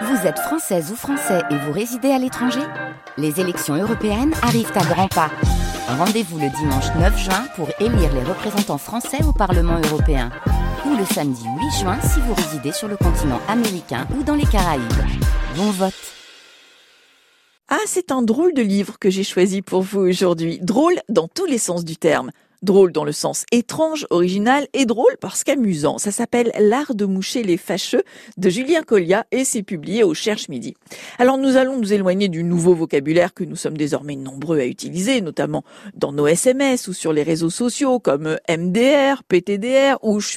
Vous êtes française ou français et vous résidez à l'étranger Les élections européennes arrivent à grands pas. Rendez-vous le dimanche 9 juin pour élire les représentants français au Parlement européen. Ou le samedi 8 juin si vous résidez sur le continent américain ou dans les Caraïbes. Bon vote Ah, c'est un drôle de livre que j'ai choisi pour vous aujourd'hui. Drôle dans tous les sens du terme. Drôle dans le sens étrange, original et drôle parce qu'amusant. Ça s'appelle L'art de moucher les fâcheux de Julien Collia et c'est publié au Cherche Midi. Alors nous allons nous éloigner du nouveau vocabulaire que nous sommes désormais nombreux à utiliser, notamment dans nos SMS ou sur les réseaux sociaux comme MDR, PTDR ou je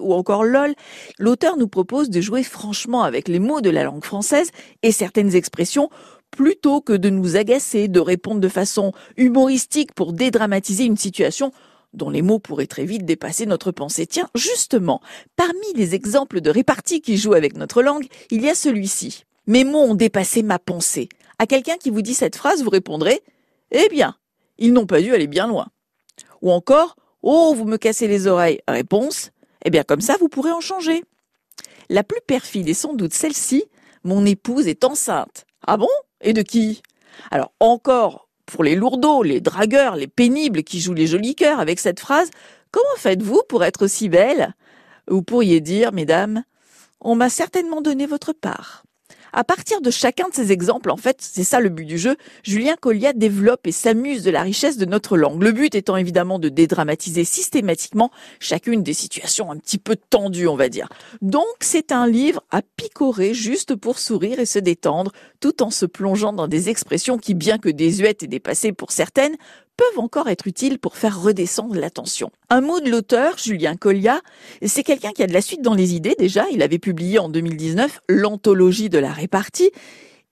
ou encore LOL. L'auteur nous propose de jouer franchement avec les mots de la langue française et certaines expressions plutôt que de nous agacer, de répondre de façon humoristique pour dédramatiser une situation dont les mots pourraient très vite dépasser notre pensée. Tiens, justement, parmi les exemples de répartie qui jouent avec notre langue, il y a celui-ci. Mes mots ont dépassé ma pensée. À quelqu'un qui vous dit cette phrase, vous répondrez Eh bien, ils n'ont pas dû aller bien loin. Ou encore Oh, vous me cassez les oreilles. Réponse Eh bien, comme ça, vous pourrez en changer. La plus perfide est sans doute celle-ci Mon épouse est enceinte. Ah bon? Et de qui? Alors, encore pour les lourdeaux, les dragueurs, les pénibles qui jouent les jolis cœurs avec cette phrase, comment faites-vous pour être si belle? Vous pourriez dire, mesdames, on m'a certainement donné votre part. À partir de chacun de ces exemples, en fait, c'est ça le but du jeu, Julien Colliat développe et s'amuse de la richesse de notre langue. Le but étant évidemment de dédramatiser systématiquement chacune des situations un petit peu tendues, on va dire. Donc c'est un livre à picorer juste pour sourire et se détendre, tout en se plongeant dans des expressions qui, bien que désuètes et dépassées pour certaines, peuvent encore être utiles pour faire redescendre l'attention. Un mot de l'auteur, Julien Collia, c'est quelqu'un qui a de la suite dans les idées déjà. Il avait publié en 2019 l'anthologie de la répartie.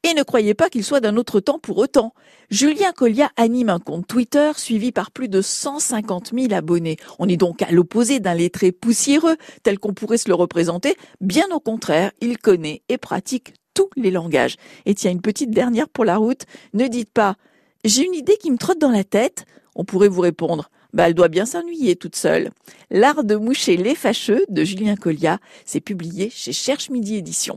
Et ne croyez pas qu'il soit d'un autre temps pour autant. Julien Collia anime un compte Twitter suivi par plus de 150 000 abonnés. On est donc à l'opposé d'un lettré poussiéreux tel qu'on pourrait se le représenter. Bien au contraire, il connaît et pratique tous les langages. Et tiens, une petite dernière pour la route. Ne dites pas j'ai une idée qui me trotte dans la tête. On pourrait vous répondre, bah, elle doit bien s'ennuyer toute seule. L'art de moucher les fâcheux de Julien Collia, c'est publié chez Cherche Midi Édition.